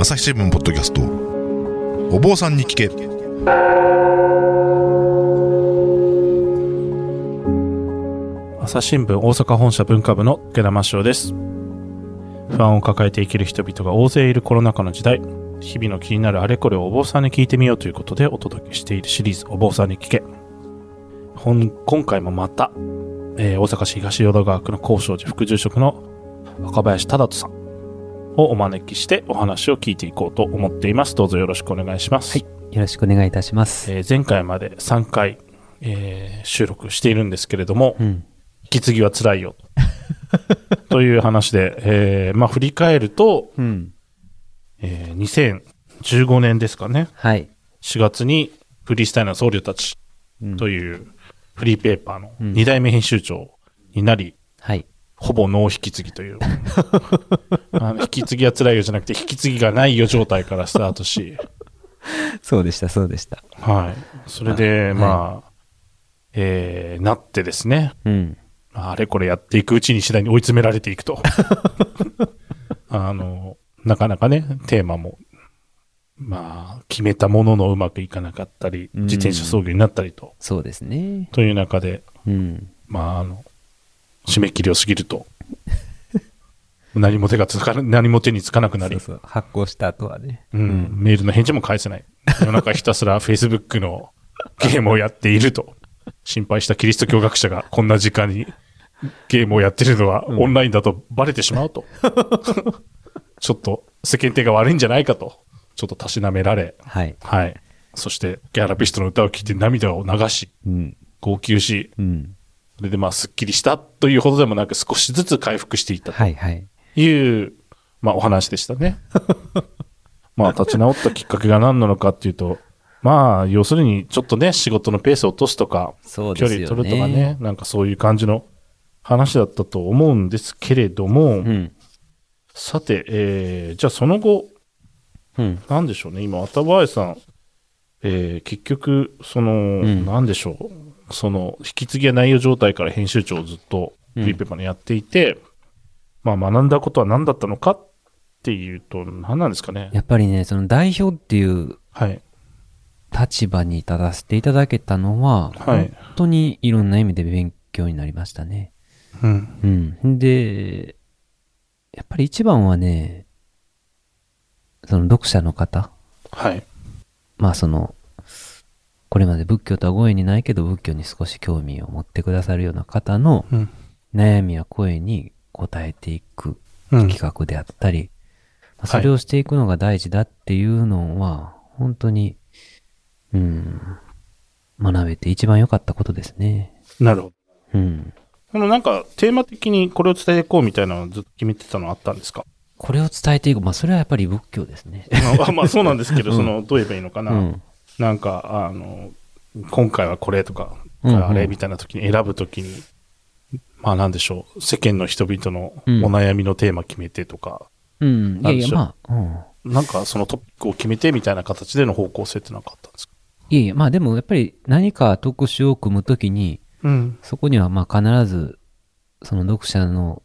朝日新聞ポッドキャスト。お坊さんに聞け。朝日新聞大阪本社文化部の池田真翔です。不安を抱えて生きる人々が大勢いるコロナ禍の時代。日々の気になるあれこれをお坊さんに聞いてみようということでお届けしているシリーズお坊さんに聞け。本今回もまた、えー大阪市東淀川区の高尚寺副住職の若林忠人さん。をお招きしてお話を聞いていこうと思っていますどうぞよろしくお願いします、はいよろしくお願いいたします。えー前回まで3回、えー収録しているんですけれども、うん。引き継ぎは辛いよ。という話で、えーまあ振り返ると、うん。えー2015年ですかね。はい。4月にフリースタイルの僧侶たちうんというフリーペーパーのうん2代目編集長になり、はい。ほぼノー引き継ぎという。あの引き継ぎは辛いよじゃなくて、引き継ぎがないよ状態からスタートし、そうでした、そうでした。はい。それで、あまあ、えーなってですね、うん。あれこれやっていくうちに次第に追い詰められていくと。あの、なかなかね、テーマも、まあ、決めたもののうまくいかなかったり、うん自転車操業になったりと、そうですね。という中で、うん。まあ、あの、締め切りを過ぎると、何も手がつかな、何も手につかなくなり、そうそう。発行した後はね。うん、メールの返事も返せない。夜中ひたすら Facebook のゲームをやっていると、心配したキリスト教学者がこんな時間にゲームをやってるのはうんオンラインだとバレてしまうと。ちょっと世間体が悪いんじゃないかと、ちょっとたしなめられ、はい。はい。そして、ギャラピストの歌を聴いて涙を流し、うん。号泣し、うん。それでまあ、すっきりしたというほどでもなく少しずつ回復していったはい、はい。という、まあ、お話でしたね。まあ、立ち直ったきっかけが何なのかっていうと、まあ、要するに、ちょっとね、仕事のペースを落とすとか、ね。離取るとかね、なんかそういう感じの話だったと思うんですけれども、うん。さて、えー、じゃあその後、うん。なんでしょうね、今、渡林さん、えー、結局、その、んなんでしょう、その、引き継ぎや内容状態から編集長をずっと、フリーペーパーにやっていて、まあ、学んだことは何だったのかっていうと、何なんですかね。やっぱりね、その代表っていうはい。立場に立たせていただけたのは、はい本当にいろんな意味で勉強になりましたね。うん。うん。で、やっぱり一番はね、その読者の方、はい。まあその、これまで仏教とはご縁にないけど仏教に少し興味を持ってくださるような方のうん。悩みや声に応えていくうん。企画であったり、まあはいそれをしていくのが大事だっていうのは、本当に、うん、学べて一番良かったことですね。なるほど。うん。このなんか、テーマ的にこれを伝えていこうみたいなのをずっと決めてたのあったんですか？これを伝えていく。まあそれはやっぱり仏教ですね。まあまあ、そうなんですけど、うんその、どう言えばいいのかな。うん。なんか、あの、今回はこれとか、うんうんあれみたいな時に選ぶ時に、まあなんでしょう、世間の人々のおうん悩みのテーマ決めてとか、うん。いやいや、まあ、うん。なんかそのトピックを決めてみたいな形での方向性ってなかったんですか？いやいや、まあでもやっぱり何か特集を組むときに、うん。そこにはまあ必ず、その読者の、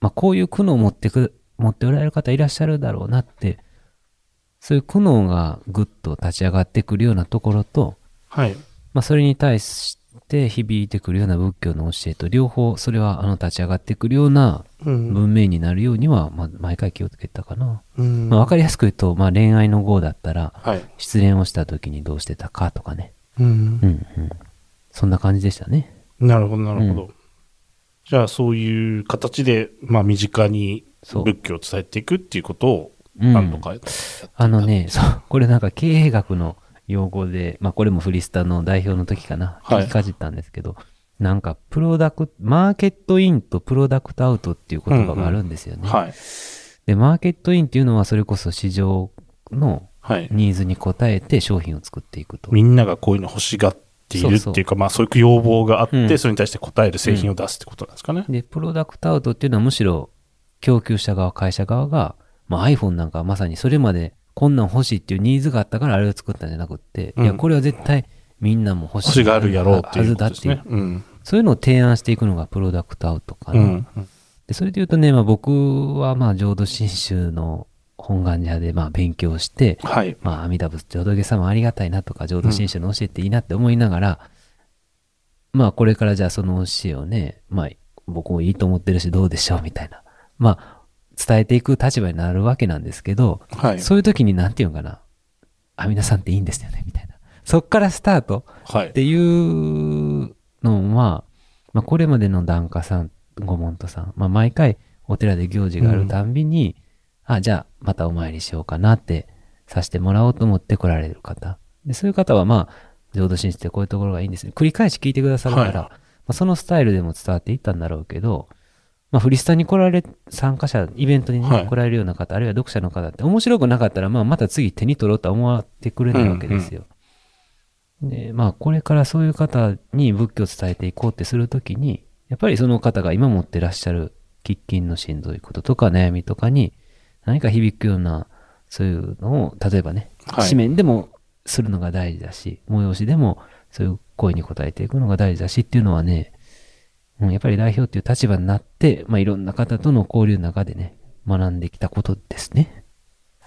まあこういう苦悩を持ってく、持っておられる方いらっしゃるだろうなって、そういう苦悩がぐっと立ち上がってくるようなところと、はい。まあそれに対して響いてくるような仏教の教えと両方それはあの立ち上がってくるようなうん。文明になるようには、まあ毎回気をつけてたかな。うんまあわかりやすく言うと、まあ恋愛の号だったら、はい。失恋をした時にどうしてたかとかね。うんうんうん。そんな感じでしたね。なるほど、なるほど。うじゃあ、そういう形で、まあ、身近に仏教を伝えていくっていうことを、うん何とかやっていたあのね、そう、これなんか経営学の用語で、まあこれもフリスタの代表の時かな、はい聞きかじったんですけど、なんかプロダクト、マーケットインとプロダクトアウトっていう言葉があるんですよね。はい。で、マーケットインっていうのはそれこそ市場のはい。ニーズに応えて商品を作っていくと。みんながこういうの欲しがっているっていうか、まあそういう要望があって、うんそれに対して応える製品を出すってことなんですかね。で、プロダクトアウトっていうのはむしろ供給者側、会社側が、まあ iPhone なんかはまさにそれまでこんなん欲しいっていうニーズがあったからあれを作ったんじゃなくって、うんいや、これは絶対みんなも欲しい。欲しがるやろうっていうはずだっていう。うん。そういうのを提案していくのがプロダクトアウトかな。うん。でそれで言うとね、まあ僕はまあ浄土真宗の本願寺派でまあ勉強して、はい。まあ、阿弥陀仏って仏様ありがたいなとか、浄土真宗の教えっていいなって思いながら、まあ、これからじゃあその教えをね、まあ、僕もいいと思ってるし、どうでしょうみたいな。まあ、伝えていく立場になるわけなんですけど、はい。そういう時になんていうのかな、阿弥陀さんっていいんですよね、みたいな。そっからスタートはいっ。ていうのは、まあ、これまでの檀家さん、ご門徒さん、まあ、毎回お寺で行事があるたんびに、あ、じゃあ、またお参りしようかなってさせてもらおうと思って来られる方。で、そういう方は、まあ、浄土真宗ってこういうところがいいんですね。繰り返し聞いてくださるから、はいまあ、そのスタイルでも伝わっていったんだろうけど、まあ、フリスタに来られ、参加者、イベントにね、はい。来られるような方、あるいは読者の方って面白くなかったら、まあ、また次手に取ろうとは思ってくれないわけですよ。で、まあ、これからそういう方に仏教を伝えていこうってするときに、やっぱりその方が今持ってらっしゃる喫緊のしんどいこととか悩みとかに何か響くような、そういうのを、例えばね、はい。紙面でもするのが大事だし、催しでもそういう声に応えていくのが大事だしっていうのはね、うん、やっぱり代表っていう立場になって、まあ、いろんな方との交流の中でね、学んできたことですね。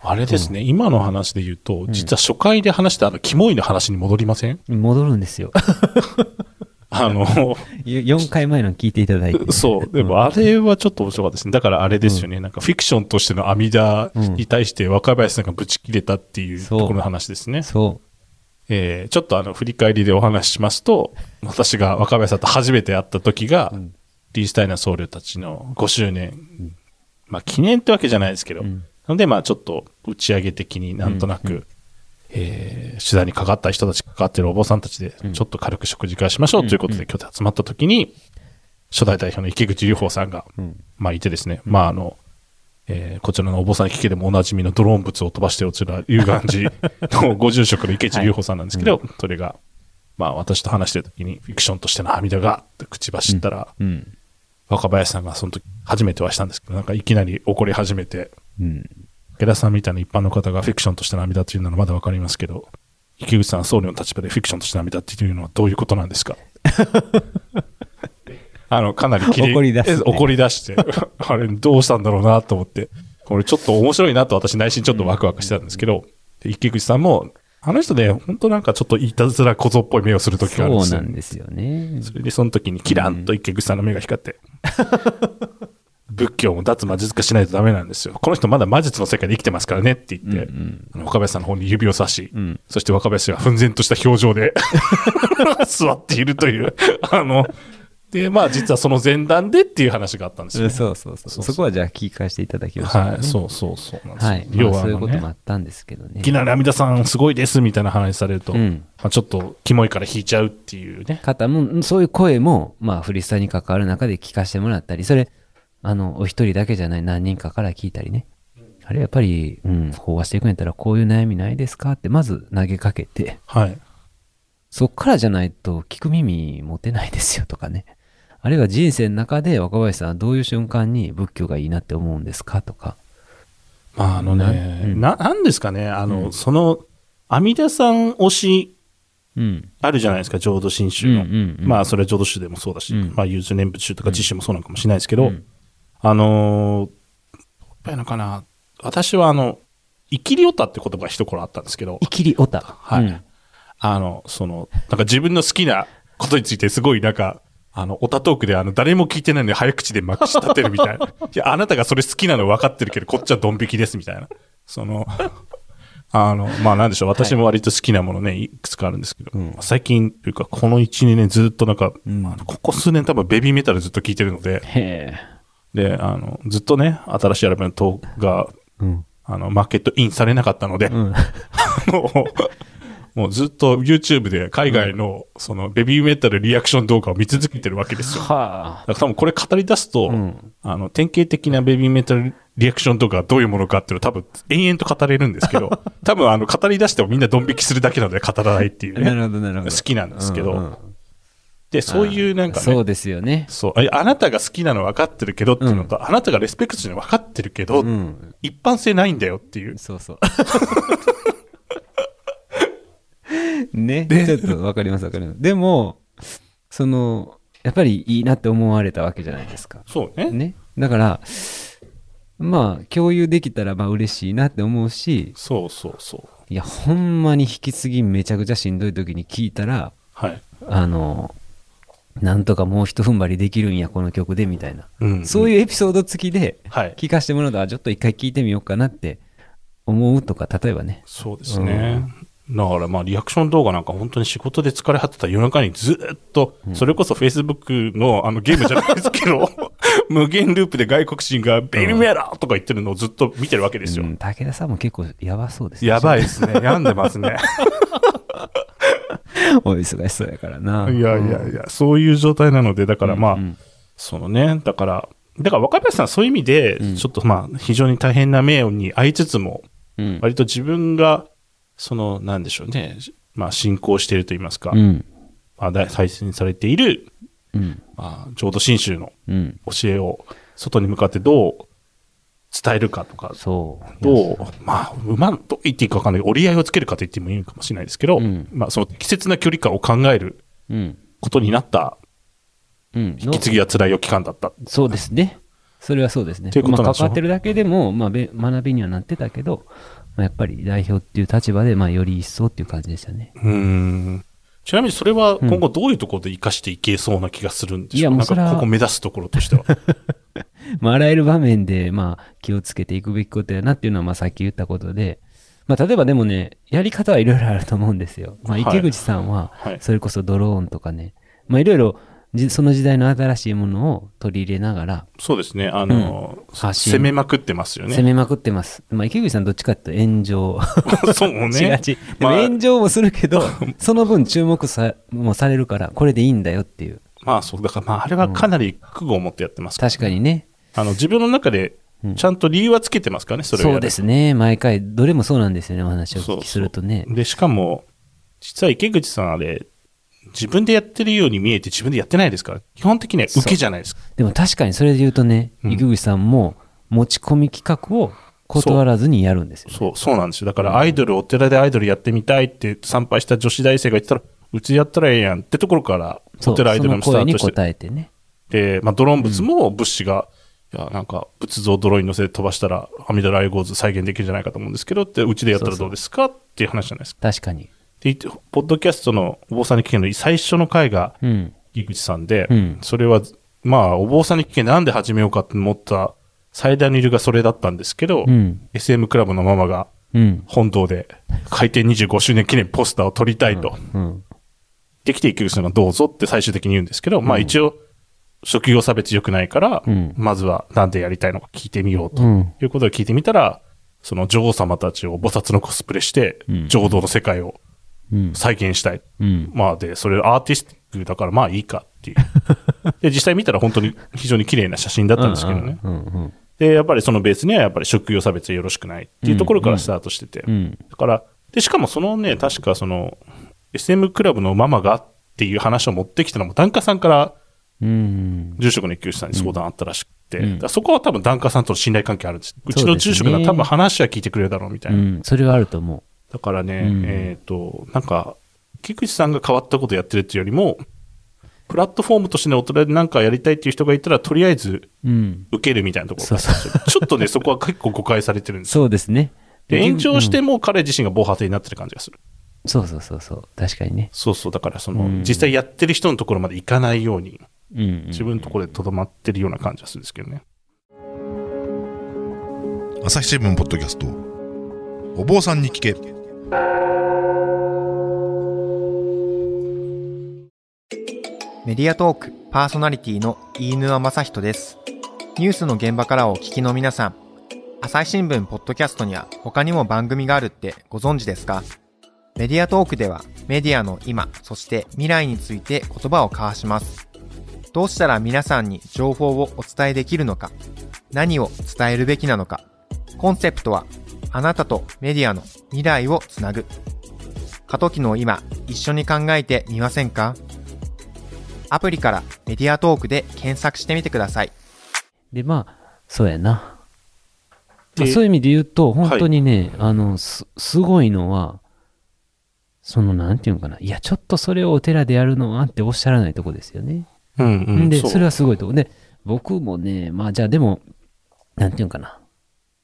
あれですね、今の話で言うと、実は初回で話したあの、キモいの話に戻りません？戻るんですよ。あの、4回前の聞いていただいて。そう。でも、あれはちょっと面白かったですね。だからあれですよね。なんか、フィクションとしての阿弥陀に対して若林さんがブチ切れたっていうところの話ですね。そえーちょっとあの、振り返りでお話ししますと、私が若林さんと初めて会った時が、うん。リースタイナー僧侶たちの5周年、まあ、記念ってわけじゃないですけど、う。うん。なので、まあ、ちょっと打ち上げ的になんとなく、うんえー取材にかかった人たち、かかってるお坊さんたちでうん、ちょっと軽く食事会しましょうということで、うん。今日集まった時に、初代代表の池口隆法さんが、うん。まあ、いてですね、まあ、あの、えーこちらのお坊さんに聞けでもおなじみのドローン物を飛ばして落ちる龍岩寺のご住職の池地隆法さんなんですけど、それが、まあ、私と話してる時に、フィクションとしての阿弥陀が、って口走ったら、うん。若林さんがその時初めてはしたんですけど、なんかいきなり怒り始めて、うん。池田さんみたいな一般の方がフィクションとしての阿弥陀というのはまだわかりますけど、池口さん僧侶の立場でフィクションとしての阿弥陀っていうのはどういうことなんですか？あの、かなり切れ怒り出すねえ怒り出して、あれどうしたんだろうなと思って、これちょっと面白いなと私内心ちょっとワクワクしてたんですけど、で池口さんも、あの人ね、本当なんかちょっといたずら小僧っぽい目をする時があるんですよそうなん。ですよね。それでその時にキランと池口さんの目が光って、仏教も脱魔術化しないとダメなんですよ。この人まだ魔術の世界で生きてますからねって言って、うんあの若林さんの方に指を差し、うんそして若林が奮然とした表情で 座っているという、あの、で、まあ実はその前段でっていう話があったんですよ、そうそうそう。そうそうそこはじゃあ聞き返していただきましょう。はい、そうそうそうなんですよ。はい。要はあまあそういうこともあったんですけどね。いきなり阿弥陀さんすごいですみたいな話されると、うん。まあ、ちょっとキモいから引いちゃうっていうね。方も、そういう声も、まあ、フリスタに関わる中で聞かせてもらったり、それ、あの、お一人だけじゃない何人かから聞いたりね。あれやっぱり、うん、飽和していくんやったら、こういう悩みないですか？って、まず投げかけて、はい。そっからじゃないと聞く耳持てないですよとかね。あるいは人生の中で若林さんはどういう瞬間に仏教がいいなって思うんですかとか。まああのね、うん。な、なんですかね、あの、うん。その、阿弥陀さん推しうん。あるじゃないですか、浄土真宗の。うんうんうん。まあ、それは浄土宗でもそうだし、うん。まあ、融通念仏宗とか自宗もそうなのかもしれないですけど、うん。あのー、どうやったのかな、私はあの、生きりおたって言葉が一頃あったんですけど、イキリオタ。はい。うん。あの、その、なんか自分の好きなことについてすごいなんか、あの、オタトークであの、誰も聞いてないのに早口でまくし立てるみたいな。いや、あなたがそれ好きなの分かってるけど、こっちはドン引きですみたいな。その、あの、まあなんでしょう、私も割と好きなものね、いくつかあるんですけど、うん最近というか、この1、2年ずっとなんか、うんまあここ数年多分ベビーメタルずっと聞いてるので、へえ。で、あの、ずっとね、新しいアルバムのトークが、うん。あの、マーケットインされなかったので、うん。もう、ずっと YouTube で海外の、そのベビーメタルリアクション動画を見続けてるわけですよ。だかはあ。ら多分これ語り出すと、うんあの、典型的なベビーメタルリアクション動画がどういうものかっていうのを多分延々と語れるんですけど、多分あの、語り出してもみんなドン引きするだけなので語らないっていうね。なるほど、なるほど。好きなんですけどうんうんで、そういうなんかね、そうですよね。そう、ああなたが好きなの分かってるけどっていうのと、あなたがレスペクトしてるの分かってるけど、うん。一般性ないんだよっていう。そうそう。ね。ちょっとわかりますわかります。でも、その、やっぱりいいなって思われたわけじゃないですか。そうね。ね。だから、まあ、共有できたらまあ嬉しいなって思うし、そうそうそう。いや、ほんまに引き継ぎめちゃくちゃしんどい時に聞いたら、はい。あの、なんとかもう一踏ん張りできるんや、この曲で、みたいな。うん。そういうエピソード付きではい。聞かせてもらうと、あちょっと一回聞いてみようかなって思うとか、例えばね。そうですね。だからまあリアクション動画なんか本当に仕事で疲れ果てた夜中にずっと、それこそ Facebook のあのゲームじゃないですけど、無限ループで外国人がベイビーメラーとか言ってるのをずっと見てるわけですよ。うん、武田さんも結構やばそうですねやばいですね。病んでますね。お忙しそうやからな。いやいやいや、そういう状態なので、だからまあ、うんそのね、だから、だから若林さんそういう意味でうん、ちょっとまあ非常に大変な名誉に遭いつつも、うん。割と自分が、その、なんでしょうね、まあ信仰していると言いますか、うん。まあ、大再生されている、うん。まあ、浄土真宗のうん。教えを外に向かってどう伝えるかとか、そう。どう、まあ、うまんと言っていいか分かんない。折り合いをつけるかと言ってもいいかもしれないですけど、うんまあ、その適切な距離感を考えるうん。ことになったうん。引き継ぎは辛いよ期間だった。そうですね。それはそうですね。まあ、ということなんでしょ関わってるだけでも、まあ、べ学びにはなってたけど、まあ、やっぱり代表っていう立場で、まあ、より一層っていう感じでしたね。うーん。ちなみにそれは今後どういうところで活かしていけそうな気がするんでしょう、いやもうそれはここ目指すところとしては。まあ、あらゆる場面で、まあ、気をつけていくべきことやなっていうのは、まあ、さっき言ったことで、まあ、例えばでもね、やり方はいろいろあると思うんですよ。まあ、はい池口さんははい、それこそドローンとかね、まあ、いろいろ、じその時代の新しいものを取り入れながら、そうですね。あの、発信攻めまくってますよね。攻めまくってます。まあ、池口さんどっちかっていうと炎上 そうね。しがち。でもまあ炎上もするけど、その分注目さもされるから、これでいいんだよっていう。まあそう、だからまああれはかなり覚悟を持ってやってますから確かにね。あの、自分の中でうんちゃんと理由はつけてますからね、それそうですね。毎回、どれもそうなんですよね、お話をお聞きするとね。で、しかも、実は池口さんあれ、自分でやってるように見えて自分でやってないですから、基本的には受けじゃないですか。でも確かにそれで言うとね、うん池口さんも持ち込み企画を断らずにやるんですよ、ね。そう、そうなんですよ。だからアイドル、お寺でアイドルやってみたいって参拝した女子大生が言ったら、うちでやったらええやんってところから、そうお寺アイドルのスタートして、答えてね。で、まあドローン物も物資が、いや、なんか仏像をドローンに乗せて飛ばしたら、阿弥陀来ゴーズ再現できるんじゃないかと思うんですけどって、うちでやったらどうですかっていう話じゃないですか。確かに。で、ポッドキャストのお坊さんに聞けの最初の回が、うん。井口さんで、うんそれは、まあ、お坊さんに聞けなんで始めようかって思った最大の理由がそれだったんですけど、うん。SM クラブのママがうん。本堂で開店25周年記念ポスターを撮りたいと。うん。できていける人がどうぞって最終的に言うんですけど、まあ一応、職業差別良くないから、うんまずはなんでやりたいのか聞いてみようとうん。いうことで聞いてみたら、その女王様たちを菩薩のコスプレしてうん、浄土の世界をうん。再現したい。うん。まあで、それアーティスティックだからまあいいかっていう。で、実際見たら本当に非常に綺麗な写真だったんですけどね。うん。うん。で、やっぱりそのベースにはやっぱり職業差別はよろしくないっていうところからスタートしてて。うん。だから、で、しかもそのね、確かその、SM クラブのママがっていう話を持ってきたのも、檀家さんからうん。住職の一級さんに相談あったらしくて、うんそこは多分檀家さんとの信頼関係あるんです。うちの住職が多分話は聞いてくれるだろうみたいうな。ん。それはあると思だからね、うんえっ、と、なんか、菊池さんが変わったことやってるっていうよりも、プラットフォームとしてね、大人で何かやりたいっていう人がいたら、とりあえずう。うん。受けるみたいなところそうそう。ちょっとね、そこは結構誤解されてるんですよ。そうですね。で、延長してうんも彼自身が防波堤になってる感じがする。そうそうそうそう。確かにね。そうそう、だからその、うん実際やってる人のところまで行かないように、うんうん。自分のところで留まってるような感じがするんですけどね。朝日新聞ポッドキャストお坊さんに聞けメディアトークパーソナリティの飯沼正人です。ニュースの現場からお聞きの皆さん、朝日新聞ポッドキャストには他にも番組があるってご存知ですか？メディアトークではメディアの今、そして未来について言葉を交わします。どうしたら皆さんに情報をお伝えできるのか、何を伝えるべきなのか、コンセプトはあなたとメディアの未来をつなぐ。過渡期の今、一緒に考えてみませんか？アプリからメディアトークで検索してみてください。で、まあ、そうやな。まあ、でそういう意味で言うと、本当にね、あの、す、すごいのは、その、なんていうのかな。いや、ちょっとそれをお寺でやるのはっておっしゃらないとこですよね。うんうん。で、うそれはすごいとこ。で、僕もね、まあ、じゃあでも、なんていうのかな。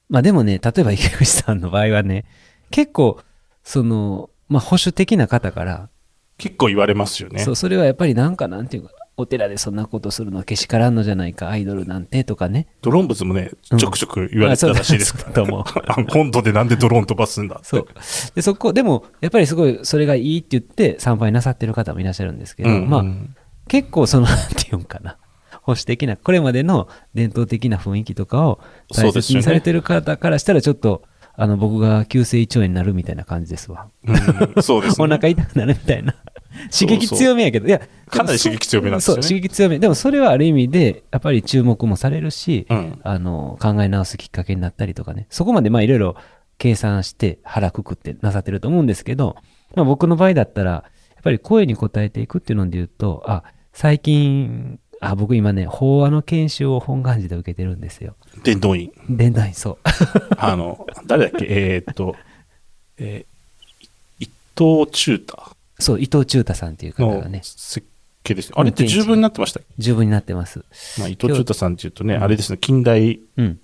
まあでもね、例えば池口さんの場合はね、結構、その、まあ保守的な方から、結構言われますよね。そう、それはやっぱりなんかなんていうか、お寺でそんなことするのはけしからんのじゃないか、アイドルなんてとかね。ドローン物もね、うんちょくちょく言われてたらしいですから。あそうだと思う あ本土でなんでドローン飛ばすんだって。そう。で、そこ、でも、やっぱりすごい、それがいいって言って参拝なさってる方もいらっしゃるんですけど、うんまあ、うん結構その、なんていうんかな、保守的な、これまでの伝統的な雰囲気とかを大切にされてる方からしたら、ちょっと、あの、僕が急性胃腸炎になるみたいな感じですわ。うんそうですね。お腹痛くなるみたいな。刺激強めやけど、いや、かなり刺激強めなんですよねそう、刺激強め。でもそれはある意味で、やっぱり注目もされるし、うん。あの、考え直すきっかけになったりとかね。そこまでまあいろいろ計算して腹くくってなさってると思うんですけど、まあ僕の場合だったら、やっぱり声に応えていくっていうので言うと、あ、最近、あ、僕今ね、法話の研修を本願寺で受けてるんですよ。伝道院。伝団員、そう。あの、誰だっけ？えーっと、えー、い伊藤忠太そう、伊藤忠太さんっていう方のがね、設計ですよ。あれって十分になってました十分になってます。まあ、伊藤忠太さんっていうとね、あれですね、近代、うん。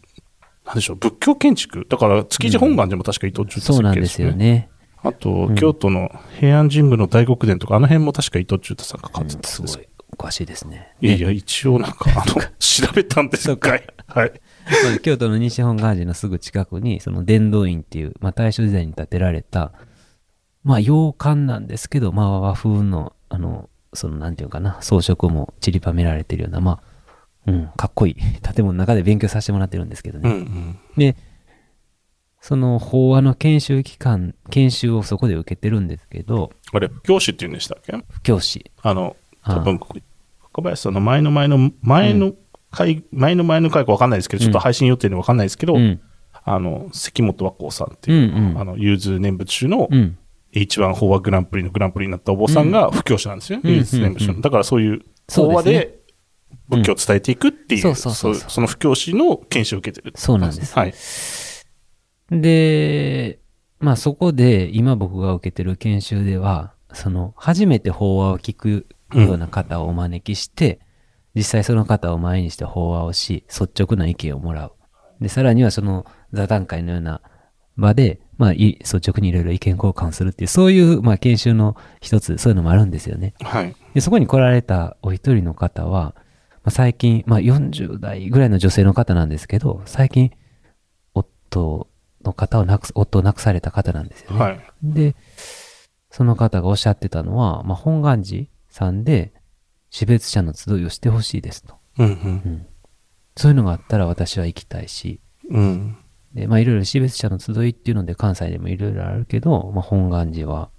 なんでしょう、仏教建築？だから、築地本願寺も確か伊藤忠太そうなんですすよね。あと、うん京都の平安神宮の大極殿とか、あの辺も確か伊藤忠太さんがうん買ってたんですよすごい、おかしいですね。いやいや、一応なんか、あの、調べたんですかかい。はい。まあ京都の西本願寺のすぐ近くに、その伝道院っていう、まあ大正時代に建てられた、まあ洋館なんですけど、まあ和風の、あの、そのなんていうかな、装飾も散りばめられてるような、まあ、うん、かっこいい建物の中で勉強させてもらってるんですけどうんね。うん。で、その法話の研修期間、研修をそこで受けてるんですけど、あれ、教師って言うんでしたっけ？教師。あの、多分、若林さんの前の前の、前の回、前の前の回か分かんないですけど、ちょっと配信予定で分かんないですけど、うん。あの、関本和光さんっていう、うんうんあの、融通念仏中のうん。H1 法話グランプリのグランプリになったお坊さんが布教者なんですよね。うん融通念仏中の。うんうんだからそういう法話で仏教を伝えていくっていう、うんそうそうそうそうそその布教師の研修を受けてる。そうなんですはい。で、まあそこで今僕が受けてる研修では、その初めて法話を聞くような方をお招きして、実際その方を前にして法話をし、率直な意見をもらう。で、さらにはその座談会のような場で、まあい率直にいろいろ意見交換するっていう、そういうまあ研修の一つ、そういうのもあるんですよね。はい。で、そこに来られたお一人の方は、まあ、最近、まあ、40代ぐらいの女性の方なんですけど、最近、夫の方を亡くす、夫を亡くされた方なんですよね。はい。で、その方がおっしゃってたのは、まあ、本願寺さんで、死別者の集いをしてほしいですと。うんうん。そういうのがあったら私は行きたいし、うん。うん。で、まあ、いろいろ死別者の集いっていうので関西でもいろいろあるけど、まあ、本願寺は、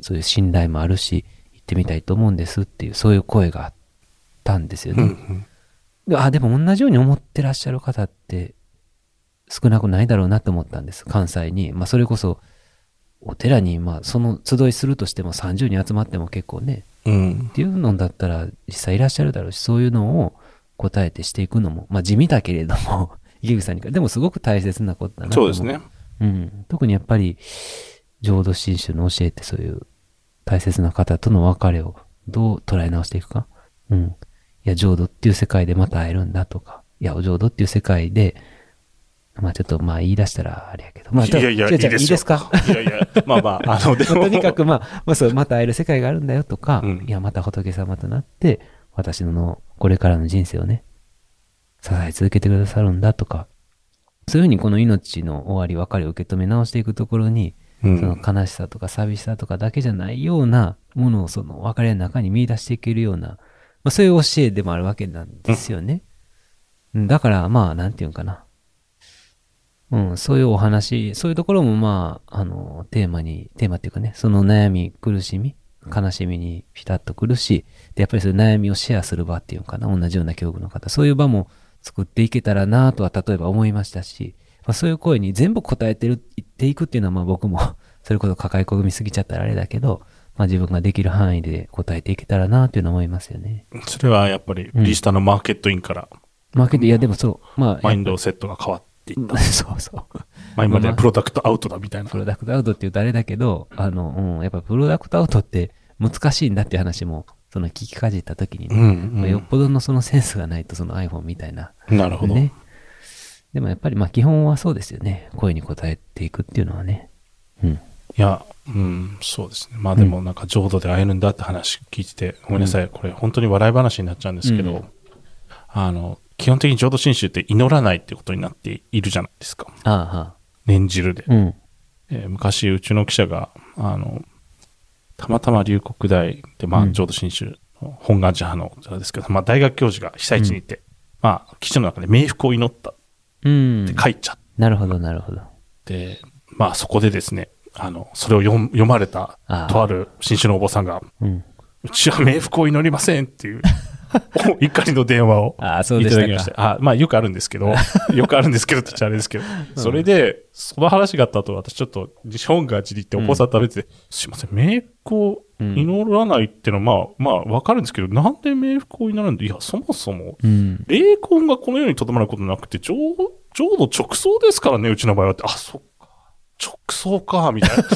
そういう信頼もあるし、行ってみたいと思うんですっていう、そういう声があったんですよね。うんうん。であ、でも同じように思ってらっしゃる方って少なくないだろうなと思ったんです。関西に。まあ、それこそ、お寺に、まあ、その集いするとしても30人集まっても結構ね、うん。っていうのだったら実際いらっしゃるだろうし、そういうのを答えてしていくのも、まあ地味だけれども、池口さんにか、でもすごく大切なことだなそうですね。うん。特にやっぱり、浄土真宗の教えってそういう大切な方との別れをどう捉え直していくか？うん。いや、浄土っていう世界でまた会えるんだとか、いや、お浄土っていう世界で、まあちょっとまあ言い出したらあれやけど、まあいやいや、いいですか？いやいや、まあまあ、あの、でも、とにかくまあ、まあそう、また会える世界があるんだよとか、うん。いや、また仏様となって、私のこれからの人生をね、支え続けてくださるんだとか、そういうふうにこの命の終わり、別れを受け止め直していくところに、うん。その悲しさとか寂しさとかだけじゃないようなものをその別れの中に見出していけるような、まあそういう教えでもあるわけなんですよね。うん。だからまあ、なんていうんかな。うん、そういうお話、そういうところもまあ、あの、テーマに、テーマっていうかね、その悩み、苦しみ、悲しみにピタッとくるし、で、やっぱりそういう悩みをシェアする場っていうのかな、同じような境遇の方、そういう場も作っていけたらなとは例えば思いましたし、まあ、そういう声に全部答えてる、言っていくっていうのはまあ僕も、それこそ抱え込みすぎちゃったらあれだけど、まあ自分ができる範囲で答えていけたらなというのは思いますよね。それはやっぱり、リスタのマーケットインから、まあけど、いやでもそう、まあ、マインドセットが変わっていった。そうそう。まあ今ではプロダクトアウトだみたいなプ。ロダクトアウトって言うとあれだけど、あの、うん、やっぱプロダクトアウトって難しいんだっていう話も、その聞きかじった時にね、うん、まあよっぽどのそのセンスがないとその iPhone みたいな、うん。なるほど。ね。でもやっぱりまあ基本はそうですよね。声に応えていくっていうのはね。うん。いや、うん、そうですね。まあでもなんか浄土で会えるんだって話聞いてて、ごめんなさい。これ本当に笑い話になっちゃうんですけど、うんあの、基本的に浄土真宗って祈らないってことになっているじゃないですか。ああ、は念じるで。あ。うん。えー昔、うちの記者が、あの、たまたま龍谷大で、まあ、うん浄土真宗の本願寺派のお寺ですけど、まあ、大学教授が被災地に行って、まあ、記事の中で冥福を祈ったっうんて。書いちゃっなるほど、なるほど。て、まあ、そこでですね、あの、それを読読まれた、とある新種のお坊さんが、うん。うちは冥福を祈りませんっていう、お 怒りの電話をああ、そういたただきまして。か。あまあ、よくあるんですけど、よくあるんですけどって言っちゃあれですけど、それで、その話があった後、私ちょっと、日本が地に行ってお坊さん食べてて、すいません、冥福を祈らないっていうのは、まあ、まあ、わかるんですけど、なんで冥福を祈るんで、いや、そもそも、うん。霊魂がこの世にとどまることなくて、浄浄土直送ですからね、うちの場合はって、あ、そっか、直送か、みたいな。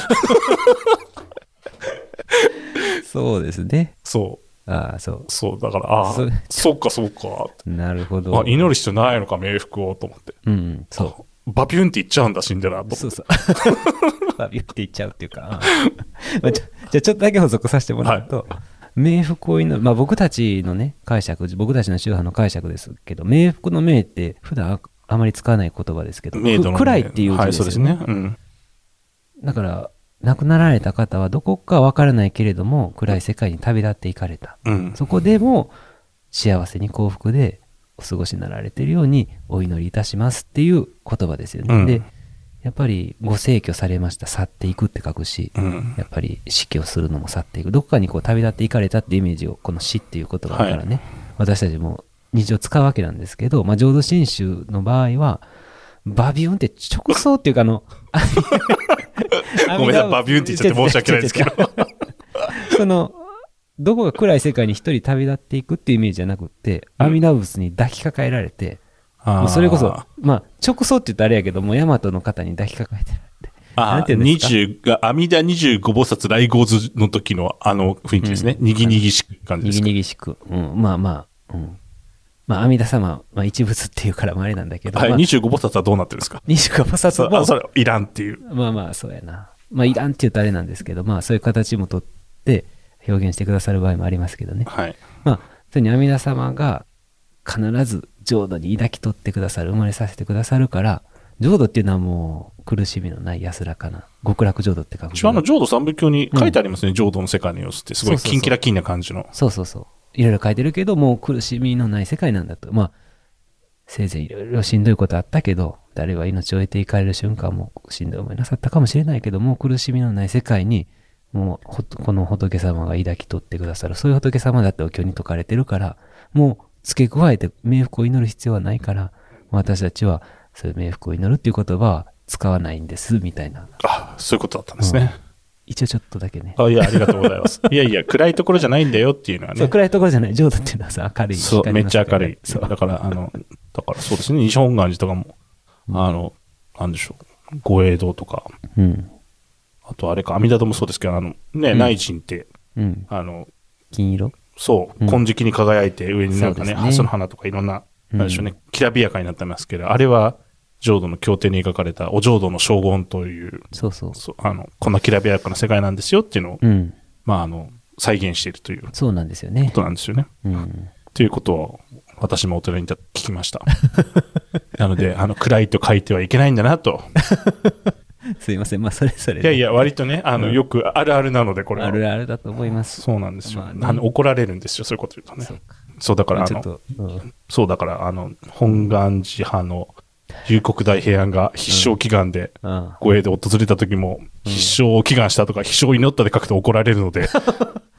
そうですね。そう、ああ、そう。そう、だから、あそそうっか、そうか、なるほど。あ、祈る必要ないのか、冥福を、と思って。うんうん、そバビュンって言っちゃうんだ、死んでら、とう。そうそう。バビュって言っちゃうっていうか。う んまあ、じゃあちょっとだけ補足させてもらうと、冥福を祈る、まあ僕たちのね、解釈、僕たちの宗派の解釈ですけど、冥福の冥って普段あまり使わない言葉ですけど、暗いっていう字はい、ですよね。そうですね。うん。だから、亡くなられた方はどこかわからないけれども、暗い世界に旅立っていかれた。うん。そこでも幸せに幸福でお過ごしになられているようにお祈りいたしますっていう言葉ですよね。うんで、やっぱりご逝去されました、去っていくって書くし、うん。やっぱり死去するのも去っていく。どこかにこう旅立っていかれたってイメージを、この死っていう言葉からね、私たちも日常使うわけなんですけど、まあ浄土真宗の場合は、バビューンって直送っていうかあの、ごめんなさい、バビュンって言っちゃって申し訳ないですけど。その、どこか暗い世界に一人旅立っていくっていうイメージじゃなくって、うん阿弥陀仏に抱きかかえられて、あーもうそれこそ、まあ、直送って言ったらあれやけども、大和の方に抱きかかえてられて。なんあていうんですか？20が、阿弥陀25菩薩来合図の時のあの雰囲気ですね。にぎにぎしく感じにぎですか？にぎしく。うん、まあまあ、うん。まあ、阿弥陀様、まあ一仏っていうからもあれなんだけど、はい、まあ、25菩薩はどうなってるんですか？25菩薩そもあ、それ、いらんっていう。まあまあ、そうやな。まあ、いらんって言うとあれなんですけど、まあ、そういう形もとって表現してくださる場合もありますけどね。はい。まあ、それに阿弥陀様が必ず浄土に抱き取ってくださる、生まれさせてくださるから、浄土っていうのはもう苦しみのない安らかな、極楽浄土って書く。一応あの、浄土三部教に書いてありますね、浄土の世界の様子って。すごいキンキラキンな感じの。そうそうそう。いろいろ書いてるけど、もう苦しみのない世界なんだと。まあ、せいぜいいろいろしんどいことあったけど、誰は命を得ていかれる瞬間もしんどい思いなさったかもしれないけども、苦しみのない世界に、もうほ、この仏様が抱き取ってくださる。そういう仏様だってお経に説かれてるから、もう付け加えて冥福を祈る必要はないから、私たちはそういう冥福を祈るっていう言葉は使わないんです、みたいな。あ、そういうことだったんですね。一応ちょっとだけね。あ、いや、ありがとうございます。いやいや、暗いところじゃないんだよっていうのはね。暗いところじゃない。浄土っていうのはさ、明るい。そう、光めっちゃ明るい。そう。だから、あの、だからそうですね、西本願寺とかも、あの、なんでしょう、御栄堂とか、うん。あとあれか、阿弥陀堂もそうですけど、あの、ね、うん内陣って、うん。あの、金色？そう、うん金色に輝いて、上になんかね、そうですねハスの花とかいろんな、うんなんでしょうね、きらびやかになってますけど、あれは、浄土の経典に描かれたお浄土の将軍という、そうそう。そうあの、こんなきらびやかな世界なんですよっていうのを、うん。まあ、あの、再現しているというこそうなんですよね。となんですよね。うん。ということを、私もお寺に聞きました。なので、あの、暗いと書いてはいけないんだなと。すいません。まあ、それぞれね、いやいや、割とね、あの、よくあるあるなので、これは。あるあるだと思います。そうなんですよ、まあねあの。怒られるんですよ、そういうこと言うとね。そうだから、あの、うんそう、だから、あの、本願寺派の龍谷大平安が必勝祈願で、護衛で訪れた時も、必勝を祈願したとか、必勝を祈ったで書くと怒られるので、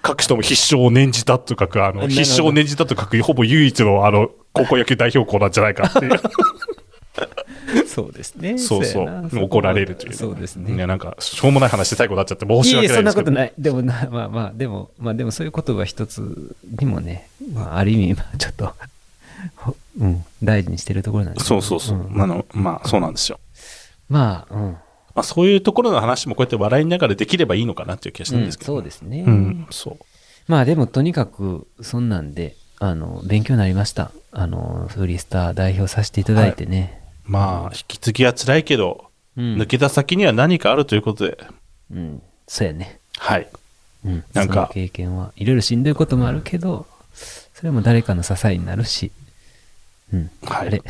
書く人も必勝を念じたと書く、あの、必勝を念じたと書く、ほぼ唯一の、あの、高校野球代表校なんじゃないかっていう。そうですね。そうそう。怒られるという。そうですね。いや、なんか、しょうもない話で最後になっちゃって申しいえいえ、そん訳ないですけど。なことない。でもな、まあまあ、でも、まあでもそういう言葉一つにもね、まあある意味、まあちょっと、ほうん、大事にしてるところなんですそうそうそう。んあの、まあ、そうなんですよ。まあ、うん。まあ、そういうところの話もこうやって笑いながらできればいいのかなっていう気がしたんですけど。うんそうですね。うん、そう。まあでもとにかく、そんなんで、あの、勉強になりました。あの、フリースター代表させていただいてね。まあ、引き継ぎは辛いけど、うん。抜けた先には何かあるということで、うん。そうやね。はい。うん。なんか経験はいろいろしんどいこともあるけど、それも誰かの支えになるし。うん。はい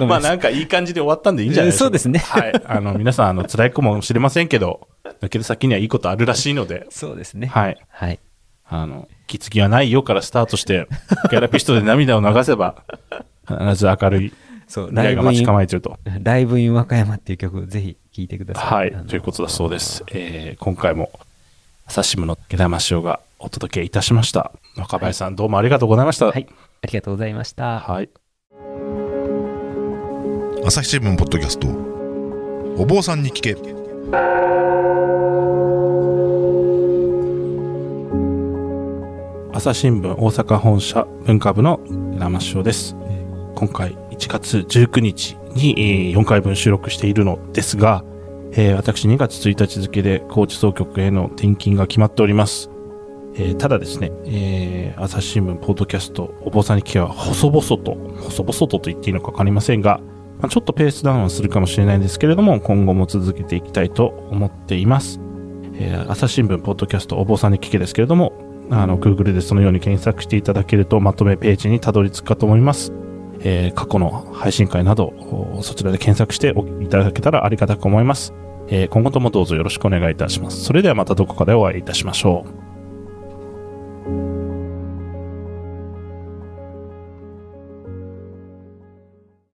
あ まあなんかいい感じで終わったんでいいんじゃないでしょうか。そうですねはい。あの、皆さん、あの、辛いかもしれませんけど、抜けた先にはいいことあるらしいので、そうですね。はい。はい。あの、引き継ぎはないよからスタートして、ギャラピストで涙を流せば、必ず明るいそう、未来が待ち構えてると。ライブイン和歌山っていう曲、ぜひ聴いてください。はい。ということだそうです。えー、今回も、朝日新聞の毛玉塩がお届けいたしました。若林さん、どうもありがとうございました。はい。ありがとうございました。はい。朝日新聞ポッドキャストお坊さんに聞け朝日新聞大阪本社文化部の生塩です。今回1月19日にえー4回分収録しているのですが、えー私2月1日付で高知総局への転勤が決まっております。えーただですね、えー朝日新聞ポッドキャストお坊さんに聞けは細々と、細々とと言っていいのかわかりませんが、まあちょっとペースダウンはするかもしれないんですけれども、今後も続けていきたいと思っています。えー朝日新聞ポッドキャストお坊さんに聞けですけれども、あの、Google でそのように検索していただけるとまとめページにたどり着くかと思います。えー過去の配信会など、そちらで検索してお聞きいただけたらありがたく思います。え今後ともどうぞよろしくお願いいたします。それではまたどこかでお会いいたしましょう。